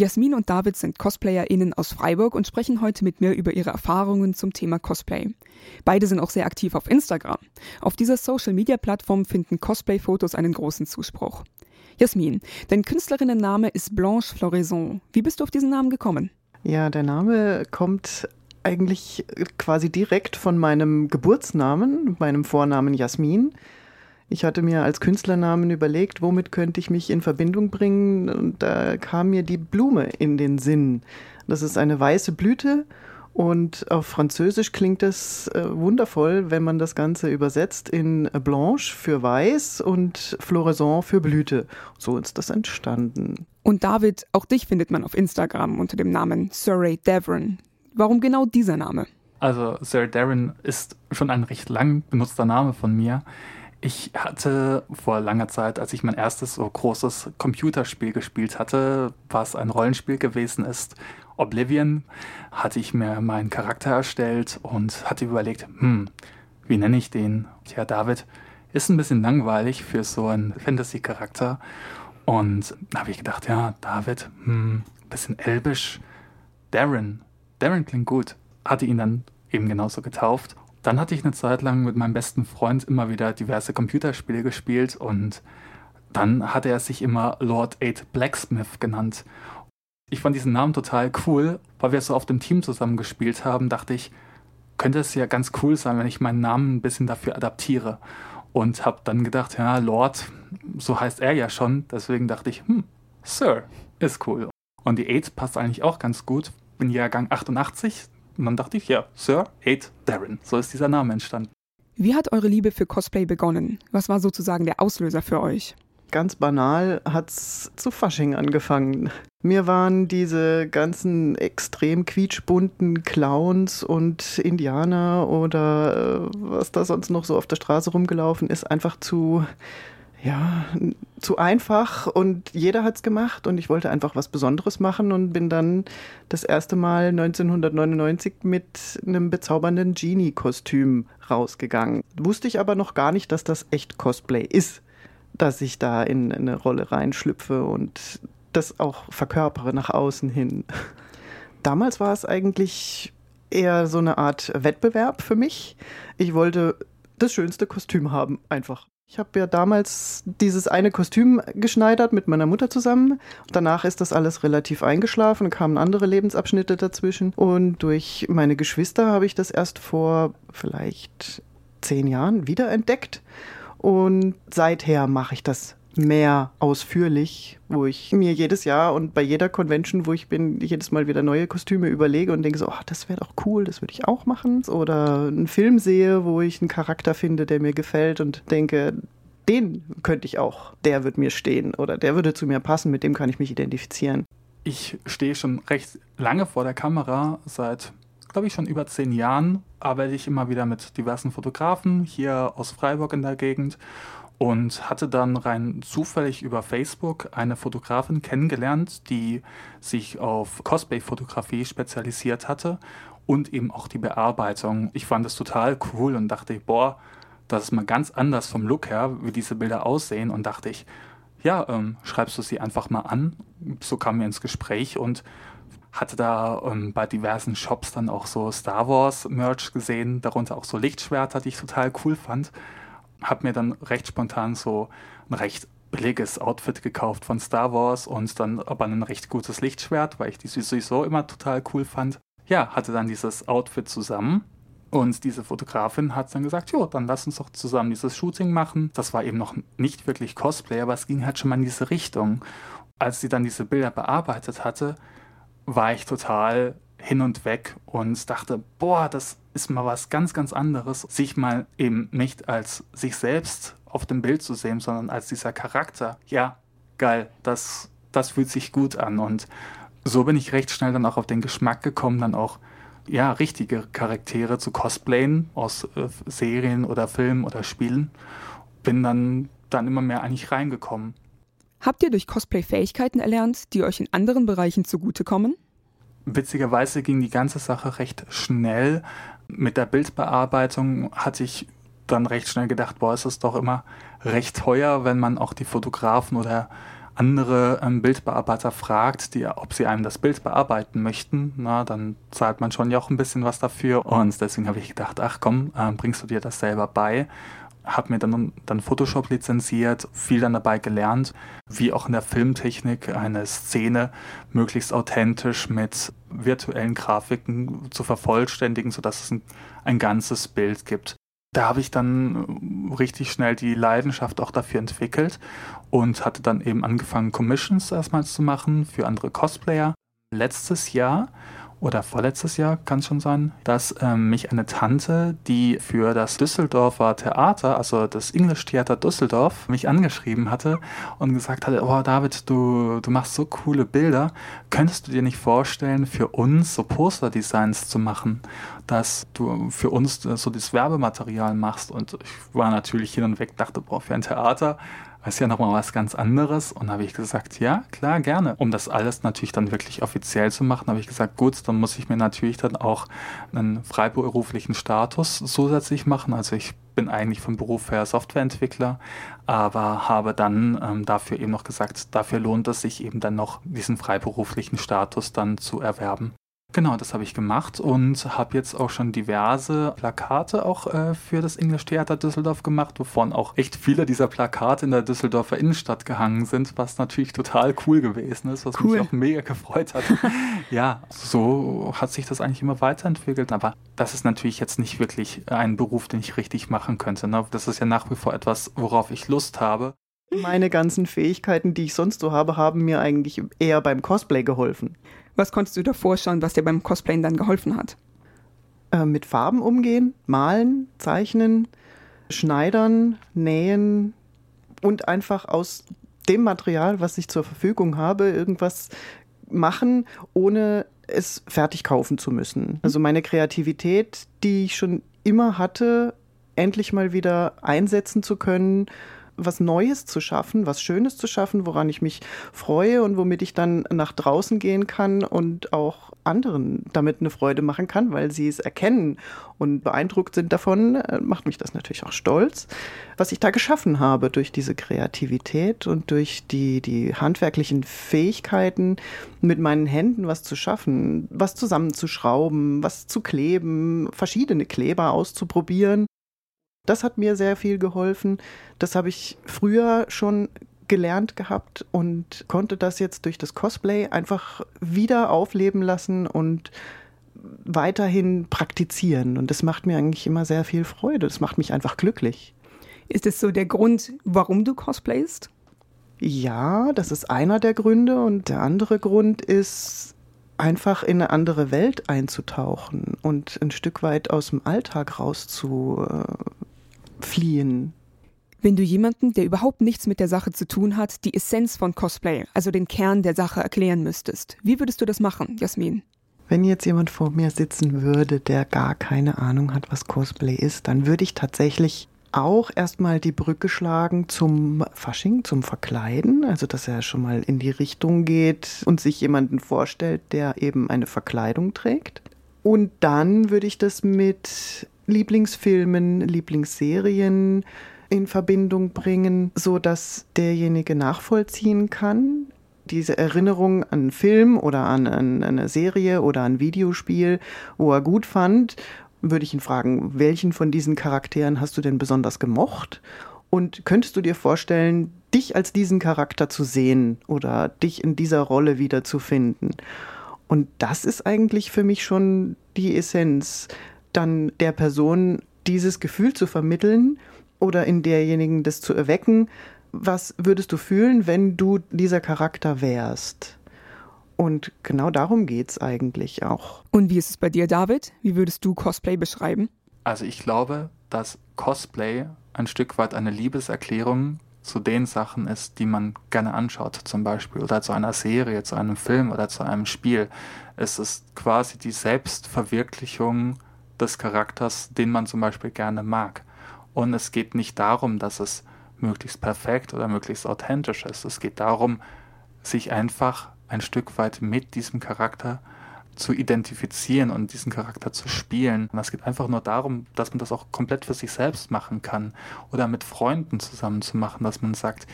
Jasmin und David sind CosplayerInnen aus Freiburg und sprechen heute mit mir über ihre Erfahrungen zum Thema Cosplay. Beide sind auch sehr aktiv auf Instagram. Auf dieser Social-Media-Plattform finden Cosplay-Fotos einen großen Zuspruch. Jasmin, dein Künstlerinnenname ist Blanche Floraison. Wie bist du auf diesen Namen gekommen? Ja, der Name kommt eigentlich quasi direkt von meinem Geburtsnamen, meinem Vornamen Jasmin. Ich hatte mir als Künstlernamen überlegt, womit könnte ich mich in Verbindung bringen. Und da kam mir die Blume in den Sinn. Das ist eine weiße Blüte und auf Französisch klingt es äh, wundervoll, wenn man das Ganze übersetzt in Blanche für Weiß und Floraison für Blüte. So ist das entstanden. Und David, auch dich findet man auf Instagram unter dem Namen Surrey Devon. Warum genau dieser Name? Also Sir Darren ist schon ein recht lang benutzter Name von mir. Ich hatte vor langer Zeit, als ich mein erstes so großes Computerspiel gespielt hatte, was ein Rollenspiel gewesen ist, Oblivion, hatte ich mir meinen Charakter erstellt und hatte überlegt, hm, wie nenne ich den? Tja, David ist ein bisschen langweilig für so einen Fantasy-Charakter. Und da habe ich gedacht, ja, David, hm, bisschen elbisch. Darren, Darren klingt gut. Hatte ihn dann eben genauso getauft. Dann hatte ich eine Zeit lang mit meinem besten Freund immer wieder diverse Computerspiele gespielt und dann hatte er sich immer Lord Eight Blacksmith genannt. Ich fand diesen Namen total cool, weil wir so auf dem Team zusammen gespielt haben, dachte ich, könnte es ja ganz cool sein, wenn ich meinen Namen ein bisschen dafür adaptiere. Und habe dann gedacht, ja, Lord, so heißt er ja schon, deswegen dachte ich, hm, Sir, ist cool. Und die Eight passt eigentlich auch ganz gut. Bin Jahrgang 88, und dann dachte ich, ja, Sir Hate Darren. So ist dieser Name entstanden. Wie hat eure Liebe für Cosplay begonnen? Was war sozusagen der Auslöser für euch? Ganz banal hat's zu Fasching angefangen. Mir waren diese ganzen extrem quietschbunten Clowns und Indianer oder äh, was da sonst noch so auf der Straße rumgelaufen ist, einfach zu ja, zu einfach und jeder hat's gemacht und ich wollte einfach was Besonderes machen und bin dann das erste Mal 1999 mit einem bezaubernden Genie-Kostüm rausgegangen. Wusste ich aber noch gar nicht, dass das echt Cosplay ist, dass ich da in eine Rolle reinschlüpfe und das auch verkörpere nach außen hin. Damals war es eigentlich eher so eine Art Wettbewerb für mich. Ich wollte das schönste Kostüm haben, einfach. Ich habe ja damals dieses eine Kostüm geschneidert mit meiner Mutter zusammen. Danach ist das alles relativ eingeschlafen, kamen andere Lebensabschnitte dazwischen. Und durch meine Geschwister habe ich das erst vor vielleicht zehn Jahren wiederentdeckt. Und seither mache ich das mehr ausführlich, wo ich mir jedes Jahr und bei jeder Convention, wo ich bin, jedes Mal wieder neue Kostüme überlege und denke so, oh, das wäre doch cool, das würde ich auch machen. Oder einen Film sehe, wo ich einen Charakter finde, der mir gefällt und denke, den könnte ich auch, der wird mir stehen oder der würde zu mir passen, mit dem kann ich mich identifizieren. Ich stehe schon recht lange vor der Kamera, seit, glaube ich, schon über zehn Jahren arbeite ich immer wieder mit diversen Fotografen hier aus Freiburg in der Gegend und hatte dann rein zufällig über Facebook eine Fotografin kennengelernt, die sich auf Cosplay-Fotografie spezialisiert hatte und eben auch die Bearbeitung. Ich fand es total cool und dachte, boah, das ist mal ganz anders vom Look her, wie diese Bilder aussehen und dachte ich, ja, ähm, schreibst du sie einfach mal an. So kam wir ins Gespräch und hatte da ähm, bei diversen Shops dann auch so Star Wars Merch gesehen, darunter auch so Lichtschwerter, die ich total cool fand habe mir dann recht spontan so ein recht billiges Outfit gekauft von Star Wars und dann aber ein recht gutes Lichtschwert, weil ich die sowieso immer total cool fand. Ja, hatte dann dieses Outfit zusammen und diese Fotografin hat dann gesagt, jo, dann lass uns doch zusammen dieses Shooting machen. Das war eben noch nicht wirklich Cosplay, aber es ging halt schon mal in diese Richtung. Als sie dann diese Bilder bearbeitet hatte, war ich total hin und weg und dachte, boah, das ist mal was ganz, ganz anderes, sich mal eben nicht als sich selbst auf dem Bild zu sehen, sondern als dieser Charakter. Ja, geil, das, das fühlt sich gut an. Und so bin ich recht schnell dann auch auf den Geschmack gekommen, dann auch ja, richtige Charaktere zu cosplayen aus äh, Serien oder Filmen oder Spielen. Bin dann, dann immer mehr eigentlich reingekommen. Habt ihr durch Cosplay Fähigkeiten erlernt, die euch in anderen Bereichen zugutekommen? Witzigerweise ging die ganze Sache recht schnell. Mit der Bildbearbeitung hatte ich dann recht schnell gedacht, boah, ist es doch immer recht teuer, wenn man auch die Fotografen oder andere ähm, Bildbearbeiter fragt, die, ob sie einem das Bild bearbeiten möchten, na, dann zahlt man schon ja auch ein bisschen was dafür. Und deswegen habe ich gedacht, ach komm, äh, bringst du dir das selber bei habe mir dann, dann Photoshop lizenziert, viel dann dabei gelernt, wie auch in der Filmtechnik eine Szene möglichst authentisch mit virtuellen Grafiken zu vervollständigen, sodass es ein, ein ganzes Bild gibt. Da habe ich dann richtig schnell die Leidenschaft auch dafür entwickelt und hatte dann eben angefangen, Commissions erstmals zu machen für andere Cosplayer. Letztes Jahr oder vorletztes Jahr kann es schon sein, dass ähm, mich eine Tante, die für das Düsseldorfer Theater, also das English Theater Düsseldorf, mich angeschrieben hatte und gesagt hatte, oh David, du, du machst so coole Bilder, könntest du dir nicht vorstellen, für uns so Poster-Designs zu machen, dass du für uns so das Werbematerial machst? Und ich war natürlich hin und weg, dachte, boah, für ein Theater ist ja nochmal was ganz anderes. Und habe ich gesagt, ja, klar, gerne. Um das alles natürlich dann wirklich offiziell zu machen, habe ich gesagt, gut, dann muss ich mir natürlich dann auch einen freiberuflichen Status zusätzlich machen. Also ich bin eigentlich vom Beruf her Softwareentwickler, aber habe dann ähm, dafür eben noch gesagt, dafür lohnt es sich eben dann noch diesen freiberuflichen Status dann zu erwerben. Genau, das habe ich gemacht und habe jetzt auch schon diverse Plakate auch äh, für das English Theater Düsseldorf gemacht, wovon auch echt viele dieser Plakate in der Düsseldorfer Innenstadt gehangen sind, was natürlich total cool gewesen ist, was cool. mich auch mega gefreut hat. ja, so hat sich das eigentlich immer weiterentwickelt, aber das ist natürlich jetzt nicht wirklich ein Beruf, den ich richtig machen könnte. Ne? Das ist ja nach wie vor etwas, worauf ich Lust habe. Meine ganzen Fähigkeiten, die ich sonst so habe, haben mir eigentlich eher beim Cosplay geholfen. Was konntest du dir vorstellen, was dir beim Cosplayen dann geholfen hat? Äh, mit Farben umgehen, malen, zeichnen, schneidern, nähen und einfach aus dem Material, was ich zur Verfügung habe, irgendwas machen, ohne es fertig kaufen zu müssen. Also meine Kreativität, die ich schon immer hatte, endlich mal wieder einsetzen zu können was Neues zu schaffen, was Schönes zu schaffen, woran ich mich freue und womit ich dann nach draußen gehen kann und auch anderen damit eine Freude machen kann, weil sie es erkennen und beeindruckt sind davon, äh, macht mich das natürlich auch stolz, was ich da geschaffen habe durch diese Kreativität und durch die, die handwerklichen Fähigkeiten, mit meinen Händen was zu schaffen, was zusammenzuschrauben, was zu kleben, verschiedene Kleber auszuprobieren das hat mir sehr viel geholfen. Das habe ich früher schon gelernt gehabt und konnte das jetzt durch das Cosplay einfach wieder aufleben lassen und weiterhin praktizieren. Und das macht mir eigentlich immer sehr viel Freude. Das macht mich einfach glücklich. Ist es so der Grund, warum du cosplayst? Ja, das ist einer der Gründe. Und der andere Grund ist, einfach in eine andere Welt einzutauchen und ein Stück weit aus dem Alltag rauszu, fliehen. Wenn du jemanden, der überhaupt nichts mit der Sache zu tun hat, die Essenz von Cosplay, also den Kern der Sache erklären müsstest, wie würdest du das machen, Jasmin? Wenn jetzt jemand vor mir sitzen würde, der gar keine Ahnung hat, was Cosplay ist, dann würde ich tatsächlich auch erstmal die Brücke schlagen zum Fasching, zum Verkleiden, also dass er schon mal in die Richtung geht und sich jemanden vorstellt, der eben eine Verkleidung trägt. Und dann würde ich das mit Lieblingsfilmen, Lieblingsserien in Verbindung bringen, so dass derjenige nachvollziehen kann, diese Erinnerung an einen Film oder an, an eine Serie oder ein Videospiel, wo er gut fand, würde ich ihn fragen, welchen von diesen Charakteren hast du denn besonders gemocht? Und könntest du dir vorstellen, dich als diesen Charakter zu sehen oder dich in dieser Rolle wiederzufinden? Und das ist eigentlich für mich schon die Essenz dann der Person dieses Gefühl zu vermitteln oder in derjenigen das zu erwecken, was würdest du fühlen, wenn du dieser Charakter wärst? Und genau darum geht es eigentlich auch. Und wie ist es bei dir, David? Wie würdest du Cosplay beschreiben? Also ich glaube, dass Cosplay ein Stück weit eine Liebeserklärung zu den Sachen ist, die man gerne anschaut, zum Beispiel, oder zu einer Serie, zu einem Film oder zu einem Spiel. Es ist quasi die Selbstverwirklichung des Charakters, den man zum Beispiel gerne mag. Und es geht nicht darum, dass es möglichst perfekt oder möglichst authentisch ist. Es geht darum, sich einfach ein Stück weit mit diesem Charakter zu identifizieren und diesen Charakter zu spielen. Und es geht einfach nur darum, dass man das auch komplett für sich selbst machen kann oder mit Freunden zusammen zu machen, dass man sagt,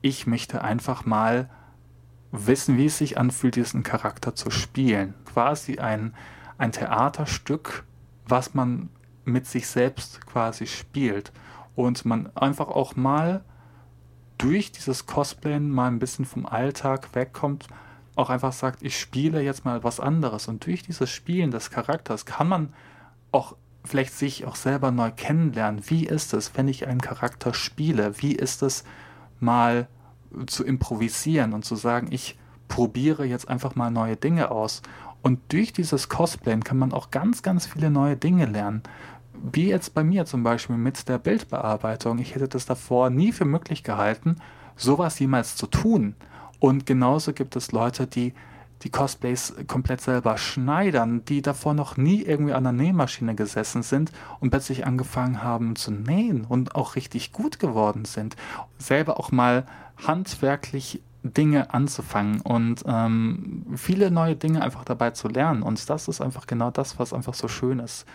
ich möchte einfach mal wissen, wie es sich anfühlt, diesen Charakter zu spielen. Quasi ein, ein Theaterstück, was man mit sich selbst quasi spielt. Und man einfach auch mal durch dieses Cosplayen mal ein bisschen vom Alltag wegkommt, auch einfach sagt, ich spiele jetzt mal was anderes. Und durch dieses Spielen des Charakters kann man auch vielleicht sich auch selber neu kennenlernen. Wie ist es, wenn ich einen Charakter spiele? Wie ist es mal zu improvisieren und zu sagen, ich probiere jetzt einfach mal neue Dinge aus. Und durch dieses Cosplayen kann man auch ganz, ganz viele neue Dinge lernen. Wie jetzt bei mir zum Beispiel mit der Bildbearbeitung. Ich hätte das davor nie für möglich gehalten, sowas jemals zu tun. Und genauso gibt es Leute, die die Cosplays komplett selber schneidern, die davor noch nie irgendwie an der Nähmaschine gesessen sind und plötzlich angefangen haben zu nähen und auch richtig gut geworden sind. Selber auch mal handwerklich Dinge anzufangen und ähm, viele neue Dinge einfach dabei zu lernen. Und das ist einfach genau das, was einfach so schön ist.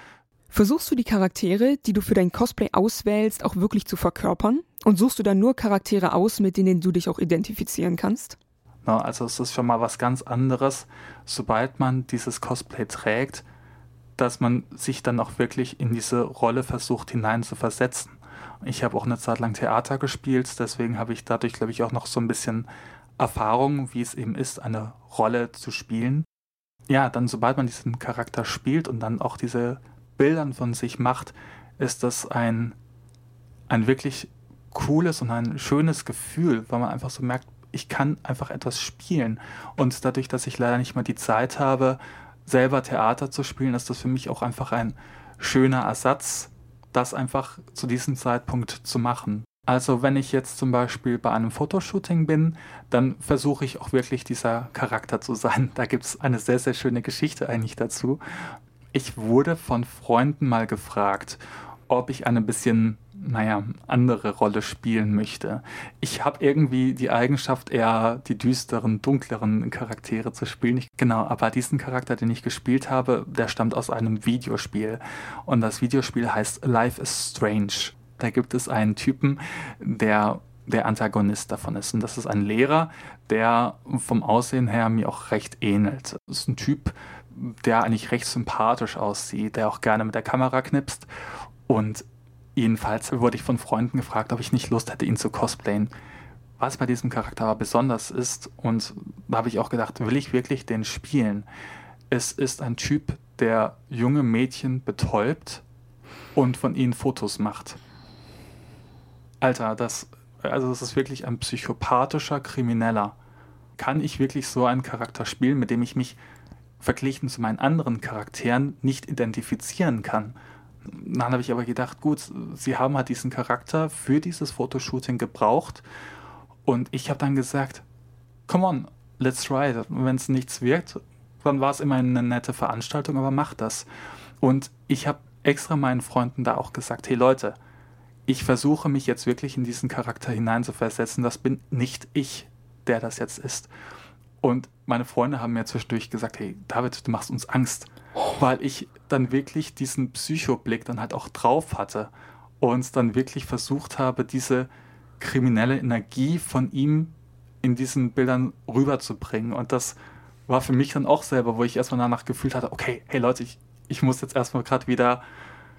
Versuchst du die Charaktere, die du für dein Cosplay auswählst, auch wirklich zu verkörpern? Und suchst du dann nur Charaktere aus, mit denen du dich auch identifizieren kannst? Na, also es ist schon mal was ganz anderes, sobald man dieses Cosplay trägt, dass man sich dann auch wirklich in diese Rolle versucht hinein zu versetzen. Ich habe auch eine Zeit lang Theater gespielt, deswegen habe ich dadurch, glaube ich, auch noch so ein bisschen Erfahrung, wie es eben ist, eine Rolle zu spielen. Ja, dann sobald man diesen Charakter spielt und dann auch diese Bildern von sich macht, ist das ein, ein wirklich cooles und ein schönes Gefühl, weil man einfach so merkt, ich kann einfach etwas spielen. Und dadurch, dass ich leider nicht mehr die Zeit habe, selber Theater zu spielen, ist das für mich auch einfach ein schöner Ersatz, das einfach zu diesem Zeitpunkt zu machen. Also wenn ich jetzt zum Beispiel bei einem Fotoshooting bin, dann versuche ich auch wirklich dieser Charakter zu sein. Da gibt es eine sehr, sehr schöne Geschichte eigentlich dazu. Ich wurde von Freunden mal gefragt, ob ich eine bisschen, naja, andere Rolle spielen möchte. Ich habe irgendwie die Eigenschaft, eher die düsteren, dunkleren Charaktere zu spielen. Ich, genau, aber diesen Charakter, den ich gespielt habe, der stammt aus einem Videospiel. Und das Videospiel heißt Life is Strange. Da gibt es einen Typen, der der Antagonist davon ist. Und das ist ein Lehrer, der vom Aussehen her mir auch recht ähnelt. Das ist ein Typ, der eigentlich recht sympathisch aussieht, der auch gerne mit der Kamera knipst. Und jedenfalls wurde ich von Freunden gefragt, ob ich nicht Lust hätte, ihn zu cosplayen. Was bei diesem Charakter aber besonders ist, und da habe ich auch gedacht, will ich wirklich den spielen? Es ist ein Typ, der junge Mädchen betäubt und von ihnen Fotos macht. Alter, das, also das ist wirklich ein psychopathischer Krimineller. Kann ich wirklich so einen Charakter spielen, mit dem ich mich verglichen zu meinen anderen Charakteren nicht identifizieren kann? Dann habe ich aber gedacht, gut, sie haben halt diesen Charakter für dieses Fotoshooting gebraucht und ich habe dann gesagt, come on, let's try it. Wenn es nichts wirkt, dann war es immer eine nette Veranstaltung, aber mach das. Und ich habe extra meinen Freunden da auch gesagt, hey Leute, ich versuche mich jetzt wirklich in diesen Charakter hineinzuversetzen. Das bin nicht ich, der das jetzt ist. Und meine Freunde haben mir zwischendurch gesagt, hey David, du machst uns Angst, weil ich dann wirklich diesen Psychoblick dann halt auch drauf hatte und dann wirklich versucht habe, diese kriminelle Energie von ihm in diesen Bildern rüberzubringen. Und das war für mich dann auch selber, wo ich erstmal danach gefühlt hatte, okay, hey Leute, ich, ich muss jetzt erstmal gerade wieder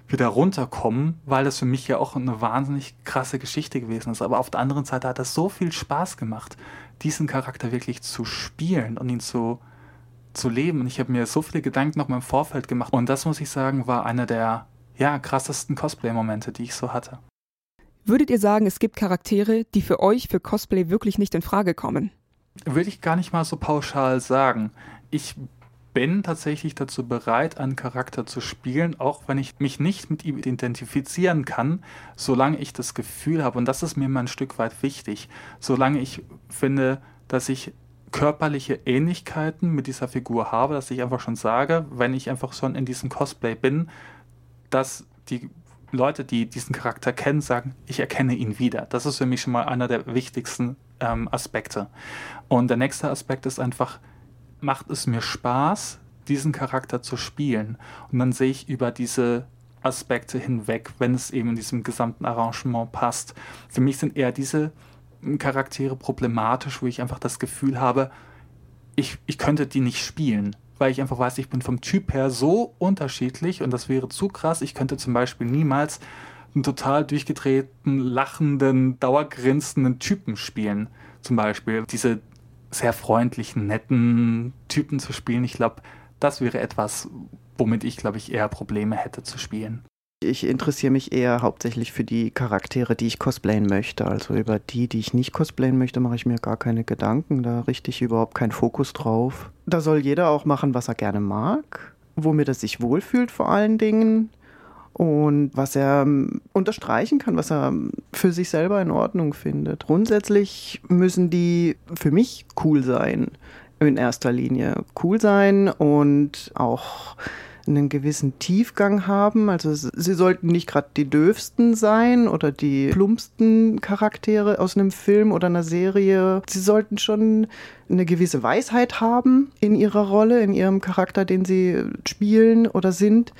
wieder runterkommen, weil das für mich ja auch eine wahnsinnig krasse Geschichte gewesen ist. Aber auf der anderen Seite hat es so viel Spaß gemacht, diesen Charakter wirklich zu spielen und ihn zu, zu leben. Und ich habe mir so viele Gedanken noch mal im Vorfeld gemacht. Und das muss ich sagen, war einer der ja, krassesten Cosplay-Momente, die ich so hatte. Würdet ihr sagen, es gibt Charaktere, die für euch für Cosplay wirklich nicht in Frage kommen? Würde ich gar nicht mal so pauschal sagen. Ich bin tatsächlich dazu bereit, einen Charakter zu spielen, auch wenn ich mich nicht mit ihm identifizieren kann, solange ich das Gefühl habe, und das ist mir mal ein Stück weit wichtig, solange ich finde, dass ich körperliche Ähnlichkeiten mit dieser Figur habe, dass ich einfach schon sage, wenn ich einfach schon in diesem Cosplay bin, dass die Leute, die diesen Charakter kennen, sagen, ich erkenne ihn wieder. Das ist für mich schon mal einer der wichtigsten ähm, Aspekte. Und der nächste Aspekt ist einfach, macht es mir Spaß, diesen Charakter zu spielen. Und dann sehe ich über diese Aspekte hinweg, wenn es eben in diesem gesamten Arrangement passt. Für mich sind eher diese Charaktere problematisch, wo ich einfach das Gefühl habe, ich, ich könnte die nicht spielen, weil ich einfach weiß, ich bin vom Typ her so unterschiedlich und das wäre zu krass. Ich könnte zum Beispiel niemals einen total durchgedrehten, lachenden, dauergrinsenden Typen spielen. Zum Beispiel diese sehr freundlichen, netten Typen zu spielen. Ich glaube, das wäre etwas, womit ich, glaube ich, eher Probleme hätte zu spielen. Ich interessiere mich eher hauptsächlich für die Charaktere, die ich cosplayen möchte. Also über die, die ich nicht cosplayen möchte, mache ich mir gar keine Gedanken. Da richte ich überhaupt keinen Fokus drauf. Da soll jeder auch machen, was er gerne mag, womit er sich wohlfühlt vor allen Dingen und was er ähm, unterstreichen kann, was er für sich selber in Ordnung findet. Grundsätzlich müssen die für mich cool sein, in erster Linie cool sein und auch einen gewissen Tiefgang haben. Also sie sollten nicht gerade die döfsten sein oder die plumpsten Charaktere aus einem Film oder einer Serie. Sie sollten schon eine gewisse Weisheit haben in ihrer Rolle, in ihrem Charakter, den sie spielen oder sind.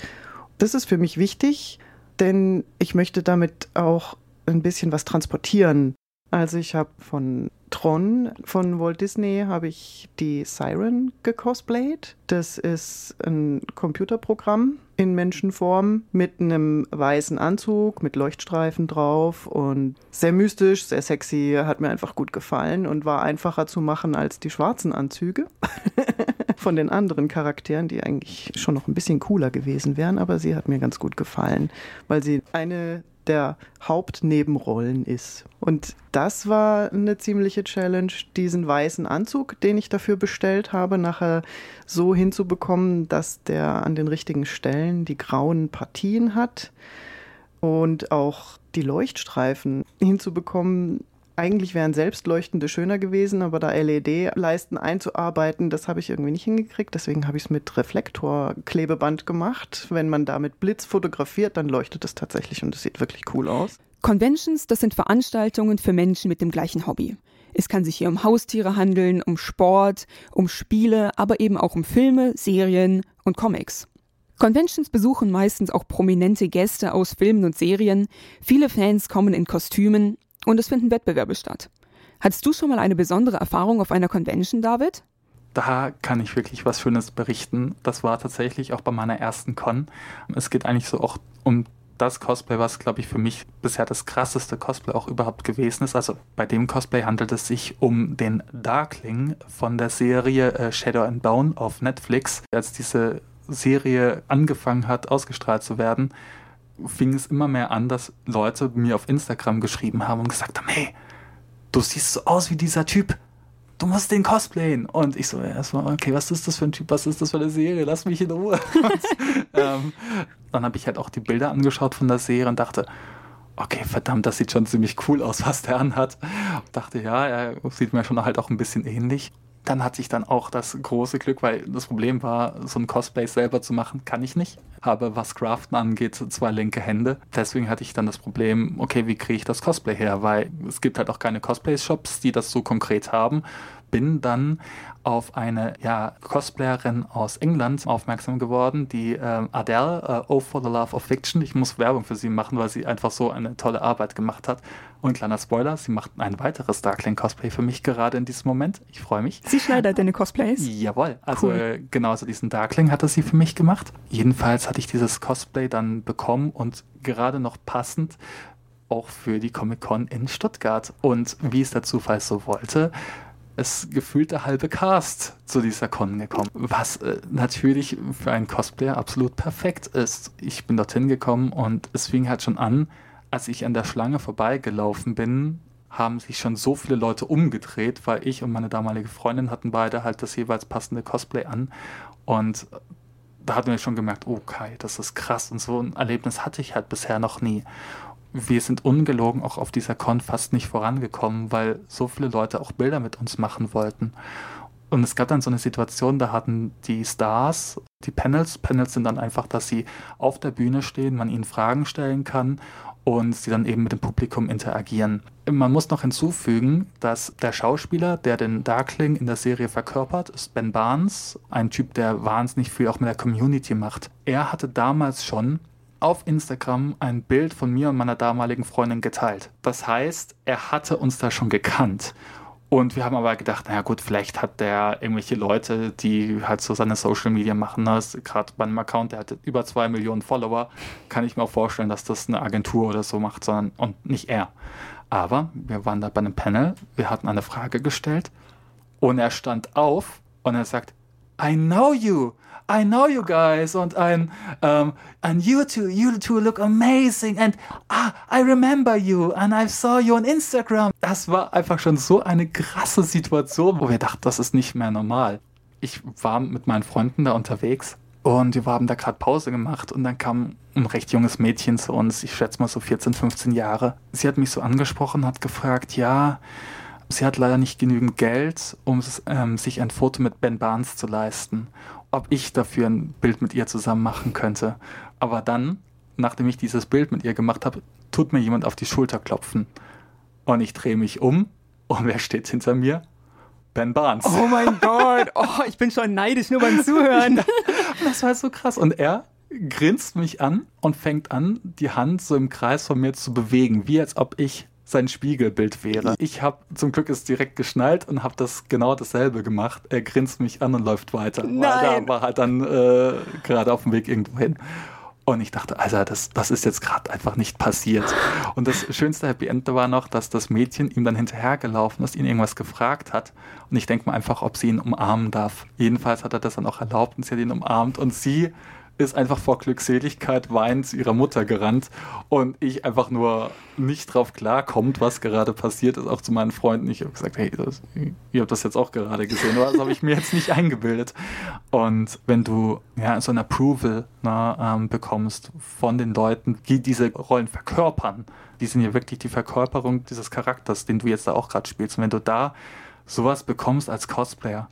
Das ist für mich wichtig, denn ich möchte damit auch ein bisschen was transportieren. Also ich habe von Tron von Walt Disney habe ich die Siren gecosplayt. Das ist ein Computerprogramm in Menschenform mit einem weißen Anzug, mit Leuchtstreifen drauf und sehr mystisch, sehr sexy, hat mir einfach gut gefallen und war einfacher zu machen als die schwarzen Anzüge von den anderen Charakteren, die eigentlich schon noch ein bisschen cooler gewesen wären, aber sie hat mir ganz gut gefallen, weil sie eine der Hauptnebenrollen ist. Und das war eine ziemliche Challenge, diesen weißen Anzug, den ich dafür bestellt habe, nachher so hinzubekommen, dass der an den richtigen Stellen die grauen Partien hat und auch die Leuchtstreifen hinzubekommen, eigentlich wären selbstleuchtende schöner gewesen, aber da LED-Leisten einzuarbeiten, das habe ich irgendwie nicht hingekriegt. Deswegen habe ich es mit Reflektorklebeband gemacht. Wenn man damit Blitz fotografiert, dann leuchtet es tatsächlich und es sieht wirklich cool aus. Conventions, das sind Veranstaltungen für Menschen mit dem gleichen Hobby. Es kann sich hier um Haustiere handeln, um Sport, um Spiele, aber eben auch um Filme, Serien und Comics. Conventions besuchen meistens auch prominente Gäste aus Filmen und Serien. Viele Fans kommen in Kostümen, und es finden Wettbewerbe statt. Hattest du schon mal eine besondere Erfahrung auf einer Convention, David? Da kann ich wirklich was Schönes berichten. Das war tatsächlich auch bei meiner ersten Con. Es geht eigentlich so auch um das Cosplay, was, glaube ich, für mich bisher das krasseste Cosplay auch überhaupt gewesen ist. Also bei dem Cosplay handelt es sich um den Darkling von der Serie äh, Shadow and Bone auf Netflix. Als diese Serie angefangen hat, ausgestrahlt zu werden, fing es immer mehr an, dass Leute mir auf Instagram geschrieben haben und gesagt haben, hey, du siehst so aus wie dieser Typ. Du musst den cosplayen. Und ich so erstmal, okay, was ist das für ein Typ? Was ist das für eine Serie? Lass mich in Ruhe. und, ähm, dann habe ich halt auch die Bilder angeschaut von der Serie und dachte, okay, verdammt, das sieht schon ziemlich cool aus, was der anhat. Und dachte, ja, er sieht mir schon halt auch ein bisschen ähnlich dann hatte ich dann auch das große Glück, weil das Problem war, so ein Cosplay selber zu machen, kann ich nicht. Habe, was Craften angeht, zwei linke Hände. Deswegen hatte ich dann das Problem, okay, wie kriege ich das Cosplay her? Weil es gibt halt auch keine Cosplay-Shops, die das so konkret haben. Bin dann auf eine ja, Cosplayerin aus England aufmerksam geworden, die äh, Adele, äh, Oh for the Love of Fiction. Ich muss Werbung für sie machen, weil sie einfach so eine tolle Arbeit gemacht hat. Und kleiner Spoiler, sie macht ein weiteres Darkling-Cosplay für mich gerade in diesem Moment. Ich freue mich. Sie schneidet deine Cosplays? Jawohl. Also cool. äh, genauso diesen Darkling hatte sie für mich gemacht. Jedenfalls hatte ich dieses Cosplay dann bekommen und gerade noch passend auch für die Comic-Con in Stuttgart. Und wie es der Zufall so wollte, es gefühlt der halbe Cast zu dieser Con gekommen, was äh, natürlich für einen Cosplayer absolut perfekt ist. Ich bin dorthin gekommen und es fing halt schon an, als ich an der Schlange vorbeigelaufen bin, haben sich schon so viele Leute umgedreht, weil ich und meine damalige Freundin hatten beide halt das jeweils passende Cosplay an. Und da hatten wir schon gemerkt, okay, das ist krass. Und so ein Erlebnis hatte ich halt bisher noch nie wir sind ungelogen auch auf dieser Con fast nicht vorangekommen, weil so viele Leute auch Bilder mit uns machen wollten. Und es gab dann so eine Situation, da hatten die Stars die Panels. Panels sind dann einfach, dass sie auf der Bühne stehen, man ihnen Fragen stellen kann und sie dann eben mit dem Publikum interagieren. Man muss noch hinzufügen, dass der Schauspieler, der den Darkling in der Serie verkörpert, ist Ben Barnes, ein Typ, der wahnsinnig viel auch mit der Community macht. Er hatte damals schon auf Instagram ein Bild von mir und meiner damaligen Freundin geteilt. Das heißt, er hatte uns da schon gekannt. Und wir haben aber gedacht, naja gut, vielleicht hat der irgendwelche Leute, die halt so seine Social Media machen. Ne? Gerade bei einem Account, der hat über zwei Millionen Follower, kann ich mir auch vorstellen, dass das eine Agentur oder so macht, sondern und nicht er. Aber wir waren da bei einem Panel, wir hatten eine Frage gestellt und er stand auf und er sagt, I know you. I know you guys und ein um, and you two you two look amazing and ah I remember you and I saw you on Instagram. Das war einfach schon so eine krasse Situation, wo wir dachten, das ist nicht mehr normal. Ich war mit meinen Freunden da unterwegs und wir haben da gerade Pause gemacht und dann kam ein recht junges Mädchen zu uns, ich schätze mal so 14, 15 Jahre. Sie hat mich so angesprochen, hat gefragt, ja, sie hat leider nicht genügend Geld, um ähm, sich ein Foto mit Ben Barnes zu leisten. Ob ich dafür ein Bild mit ihr zusammen machen könnte. Aber dann, nachdem ich dieses Bild mit ihr gemacht habe, tut mir jemand auf die Schulter klopfen. Und ich drehe mich um und wer steht hinter mir? Ben Barnes. Oh mein Gott, oh, ich bin schon neidisch nur beim Zuhören. das war so krass. Und er grinst mich an und fängt an, die Hand so im Kreis von mir zu bewegen, wie als ob ich sein Spiegelbild wäre. Ich habe zum Glück es direkt geschnallt und habe das genau dasselbe gemacht. Er grinst mich an und läuft weiter. Nein. Weil da war halt dann äh, gerade auf dem Weg irgendwo hin. Und ich dachte, Alter, das, das ist jetzt gerade einfach nicht passiert. Und das schönste Happy End war noch, dass das Mädchen ihm dann hinterhergelaufen ist, ihn irgendwas gefragt hat. Und ich denke mal einfach, ob sie ihn umarmen darf. Jedenfalls hat er das dann auch erlaubt und sie hat ihn umarmt. Und sie ist einfach vor Glückseligkeit weinend zu ihrer Mutter gerannt und ich einfach nur nicht drauf klarkommt, was gerade passiert ist, auch zu meinen Freunden. Ich habe gesagt, hey, das, ihr habt das jetzt auch gerade gesehen, aber das habe ich mir jetzt nicht eingebildet. Und wenn du ja so ein Approval ne, ähm, bekommst von den Leuten, die diese Rollen verkörpern, die sind ja wirklich die Verkörperung dieses Charakters, den du jetzt da auch gerade spielst. Und wenn du da sowas bekommst als Cosplayer,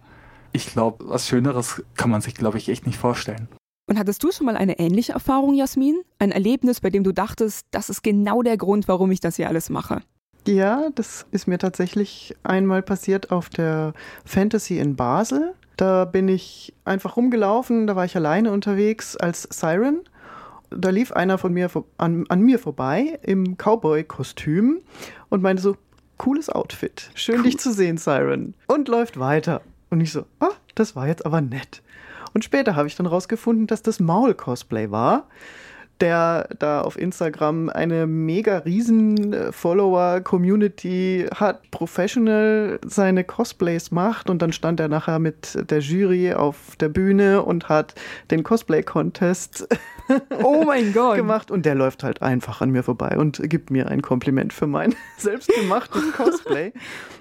ich glaube, was Schöneres kann man sich, glaube ich, echt nicht vorstellen. Und hattest du schon mal eine ähnliche Erfahrung, Jasmin? Ein Erlebnis, bei dem du dachtest, das ist genau der Grund, warum ich das hier alles mache? Ja, das ist mir tatsächlich einmal passiert auf der Fantasy in Basel. Da bin ich einfach rumgelaufen, da war ich alleine unterwegs als Siren. Da lief einer von mir an, an mir vorbei im Cowboy-Kostüm und meinte so, cooles Outfit. Schön cool. dich zu sehen, Siren. Und läuft weiter. Und ich so, ah, das war jetzt aber nett. Und später habe ich dann rausgefunden, dass das Maul-Cosplay war der da auf Instagram eine mega riesen äh, Follower-Community hat, professional seine Cosplays macht. Und dann stand er nachher mit der Jury auf der Bühne und hat den Cosplay-Contest oh mein Gott. gemacht und der läuft halt einfach an mir vorbei und gibt mir ein Kompliment für mein selbstgemachtes Cosplay,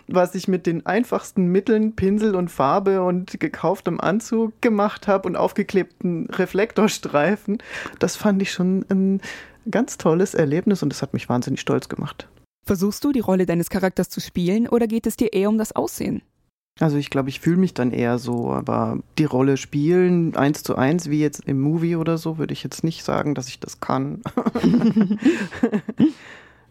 was ich mit den einfachsten Mitteln, Pinsel und Farbe und gekauftem Anzug gemacht habe und aufgeklebten Reflektorstreifen. Das fand ich schon ein, ganz tolles Erlebnis und es hat mich wahnsinnig stolz gemacht. Versuchst du die Rolle deines Charakters zu spielen oder geht es dir eher um das Aussehen? Also ich glaube, ich fühle mich dann eher so, aber die Rolle spielen, eins zu eins, wie jetzt im Movie oder so, würde ich jetzt nicht sagen, dass ich das kann.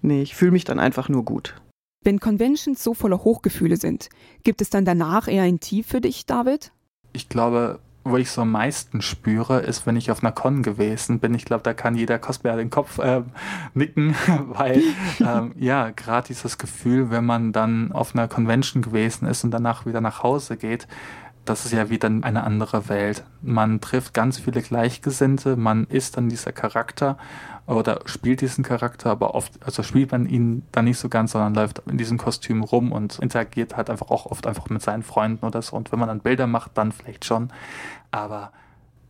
nee, ich fühle mich dann einfach nur gut. Wenn Conventions so voller Hochgefühle sind, gibt es dann danach eher ein Tief für dich, David? Ich glaube, wo ich so am meisten spüre, ist, wenn ich auf einer Con gewesen bin. Ich glaube, da kann jeder Cosplayer den Kopf äh, nicken, weil ähm, ja, gerade dieses Gefühl, wenn man dann auf einer Convention gewesen ist und danach wieder nach Hause geht, das ist ja wieder eine andere Welt. Man trifft ganz viele Gleichgesinnte, man ist dann dieser Charakter oder spielt diesen Charakter, aber oft, also spielt man ihn dann nicht so ganz, sondern läuft in diesem Kostüm rum und interagiert halt einfach auch oft einfach mit seinen Freunden oder so. Und wenn man dann Bilder macht, dann vielleicht schon. Aber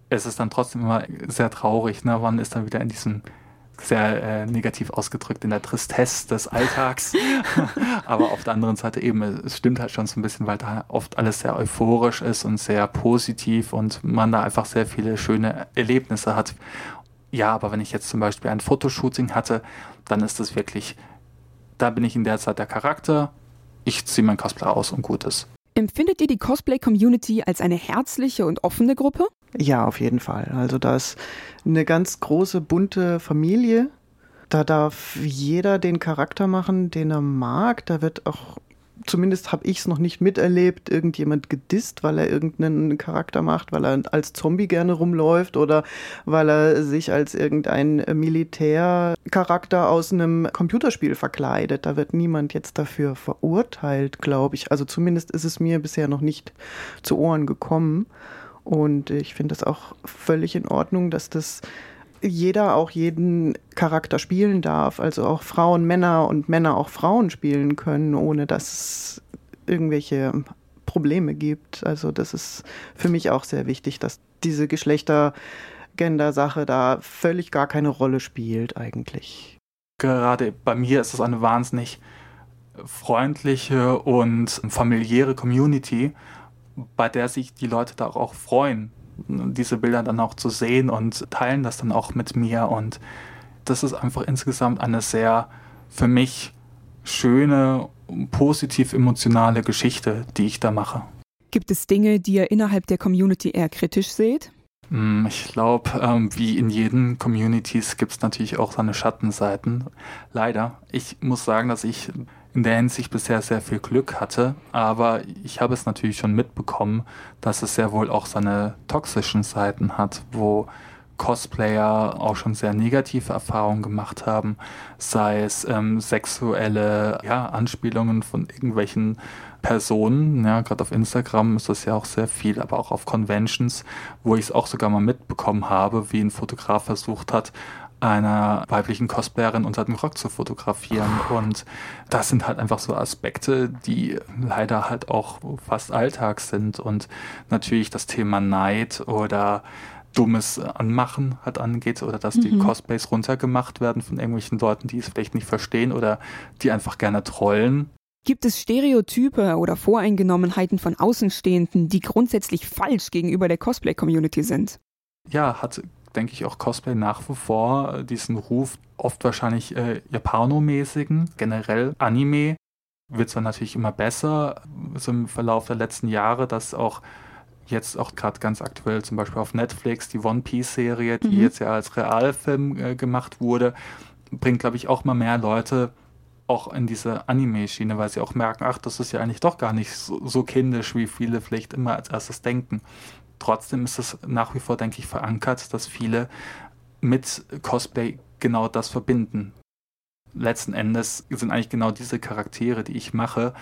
es ist dann trotzdem immer sehr traurig, ne? Man ist dann wieder in diesem sehr äh, negativ ausgedrückt in der Tristesse des Alltags. Aber auf der anderen Seite eben, es stimmt halt schon so ein bisschen, weil da oft alles sehr euphorisch ist und sehr positiv und man da einfach sehr viele schöne Erlebnisse hat. Ja, aber wenn ich jetzt zum Beispiel ein Fotoshooting hatte, dann ist es wirklich, da bin ich in der Zeit der Charakter, ich ziehe mein Cosplay aus und gut ist. Empfindet ihr die Cosplay-Community als eine herzliche und offene Gruppe? Ja, auf jeden Fall. Also da ist eine ganz große, bunte Familie. Da darf jeder den Charakter machen, den er mag. Da wird auch zumindest habe ich es noch nicht miterlebt, irgendjemand gedisst, weil er irgendeinen Charakter macht, weil er als Zombie gerne rumläuft oder weil er sich als irgendein Militärcharakter aus einem Computerspiel verkleidet. Da wird niemand jetzt dafür verurteilt, glaube ich. Also zumindest ist es mir bisher noch nicht zu Ohren gekommen. Und ich finde es auch völlig in Ordnung, dass das jeder auch jeden Charakter spielen darf. Also auch Frauen Männer und Männer auch Frauen spielen können, ohne dass es irgendwelche Probleme gibt. Also das ist für mich auch sehr wichtig, dass diese Geschlechter-Gender-Sache da völlig gar keine Rolle spielt eigentlich. Gerade bei mir ist es eine wahnsinnig freundliche und familiäre Community, bei der sich die Leute da auch freuen, diese Bilder dann auch zu sehen und teilen das dann auch mit mir. Und das ist einfach insgesamt eine sehr für mich schöne, positiv emotionale Geschichte, die ich da mache. Gibt es Dinge, die ihr innerhalb der Community eher kritisch seht? Hm, ich glaube, ähm, wie in jeden Communities gibt es natürlich auch seine Schattenseiten. Leider. Ich muss sagen, dass ich in der Hinsicht bisher sehr viel Glück hatte, aber ich habe es natürlich schon mitbekommen, dass es sehr wohl auch seine toxischen Seiten hat, wo Cosplayer auch schon sehr negative Erfahrungen gemacht haben, sei es ähm, sexuelle ja, Anspielungen von irgendwelchen Personen, ja, gerade auf Instagram ist das ja auch sehr viel, aber auch auf Conventions, wo ich es auch sogar mal mitbekommen habe, wie ein Fotograf versucht hat, einer weiblichen Cosplayerin unter den Rock zu fotografieren. Und das sind halt einfach so Aspekte, die leider halt auch fast Alltag sind. Und natürlich das Thema Neid oder dummes Anmachen halt angeht oder dass mhm. die Cosplays runtergemacht werden von irgendwelchen Leuten, die es vielleicht nicht verstehen oder die einfach gerne trollen. Gibt es Stereotype oder Voreingenommenheiten von Außenstehenden, die grundsätzlich falsch gegenüber der Cosplay-Community sind? Ja, hat denke ich, auch Cosplay nach wie vor diesen Ruf, oft wahrscheinlich äh, Japanomäßigen, generell Anime, wird zwar natürlich immer besser, so im Verlauf der letzten Jahre, dass auch jetzt auch gerade ganz aktuell zum Beispiel auf Netflix die One Piece-Serie, die mhm. jetzt ja als Realfilm äh, gemacht wurde, bringt, glaube ich, auch mal mehr Leute auch in diese Anime-Schiene, weil sie auch merken, ach, das ist ja eigentlich doch gar nicht so, so kindisch, wie viele vielleicht immer als erstes denken. Trotzdem ist es nach wie vor, denke ich, verankert, dass viele mit Cosplay genau das verbinden. Letzten Endes sind eigentlich genau diese Charaktere, die ich mache,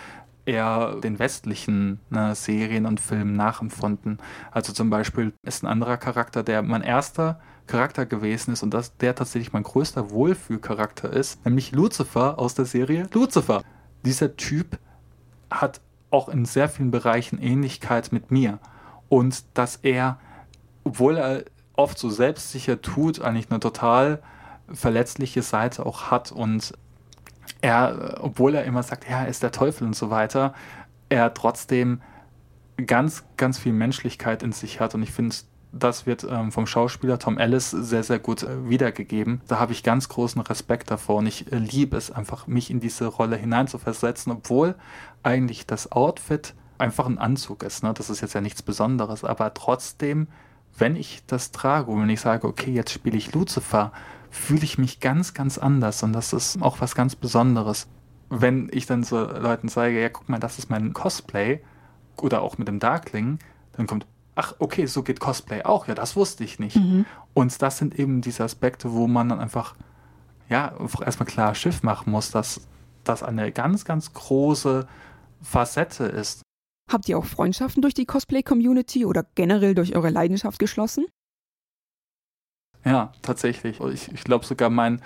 eher den westlichen ne, Serien und Filmen nachempfunden. Also zum Beispiel ist ein anderer Charakter, der mein erster Charakter gewesen ist und das, der tatsächlich mein größter Wohlfühlcharakter ist, nämlich Lucifer aus der Serie Lucifer. Dieser Typ hat auch in sehr vielen Bereichen Ähnlichkeit mit mir und dass er, obwohl er oft so selbstsicher tut, eigentlich eine total verletzliche Seite auch hat und er, obwohl er immer sagt, ja, er ist der Teufel und so weiter, er trotzdem ganz, ganz viel Menschlichkeit in sich hat und ich finde, das wird ähm, vom Schauspieler Tom Ellis sehr, sehr gut äh, wiedergegeben. Da habe ich ganz großen Respekt davor und ich äh, liebe es einfach, mich in diese Rolle hineinzuversetzen, obwohl eigentlich das Outfit einfach ein Anzug ist. Ne? Das ist jetzt ja nichts Besonderes, aber trotzdem, wenn ich das trage und wenn ich sage, okay, jetzt spiele ich Lucifer, fühle ich mich ganz, ganz anders und das ist auch was ganz Besonderes. Wenn ich dann so Leuten sage, ja, guck mal, das ist mein Cosplay oder auch mit dem Darkling, dann kommt, ach, okay, so geht Cosplay auch. Ja, das wusste ich nicht. Mhm. Und das sind eben diese Aspekte, wo man dann einfach, ja, erstmal klar Schiff machen muss, dass das eine ganz, ganz große Facette ist. Habt ihr auch Freundschaften durch die Cosplay-Community oder generell durch eure Leidenschaft geschlossen? Ja, tatsächlich. Ich, ich glaube sogar mein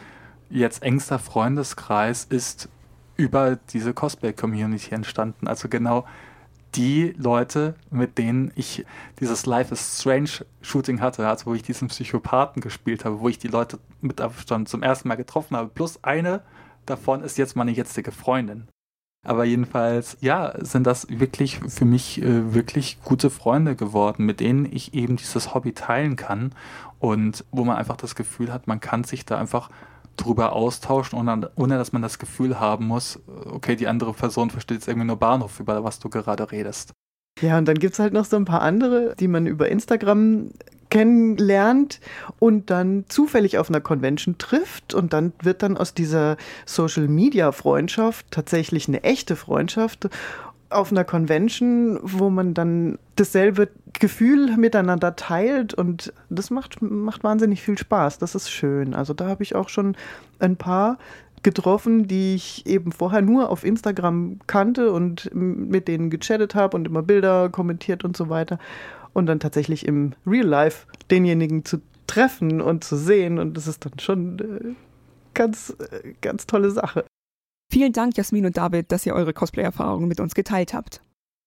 jetzt engster Freundeskreis ist über diese Cosplay-Community entstanden. Also genau die Leute, mit denen ich dieses Life is Strange Shooting hatte, also wo ich diesen Psychopathen gespielt habe, wo ich die Leute mit Abstand zum ersten Mal getroffen habe. Plus eine davon ist jetzt meine jetzige Freundin. Aber jedenfalls, ja, sind das wirklich für mich äh, wirklich gute Freunde geworden, mit denen ich eben dieses Hobby teilen kann und wo man einfach das Gefühl hat, man kann sich da einfach drüber austauschen, ohne, ohne dass man das Gefühl haben muss, okay, die andere Person versteht jetzt irgendwie nur Bahnhof, über was du gerade redest. Ja, und dann gibt es halt noch so ein paar andere, die man über Instagram kennenlernt und dann zufällig auf einer Convention trifft und dann wird dann aus dieser Social Media Freundschaft tatsächlich eine echte Freundschaft auf einer Convention, wo man dann dasselbe Gefühl miteinander teilt und das macht, macht wahnsinnig viel Spaß. Das ist schön. Also da habe ich auch schon ein paar getroffen, die ich eben vorher nur auf Instagram kannte und mit denen gechattet habe und immer Bilder kommentiert und so weiter. Und dann tatsächlich im Real Life denjenigen zu treffen und zu sehen. Und das ist dann schon äh, ganz, äh, ganz tolle Sache. Vielen Dank, Jasmin und David, dass ihr eure Cosplay-Erfahrungen mit uns geteilt habt.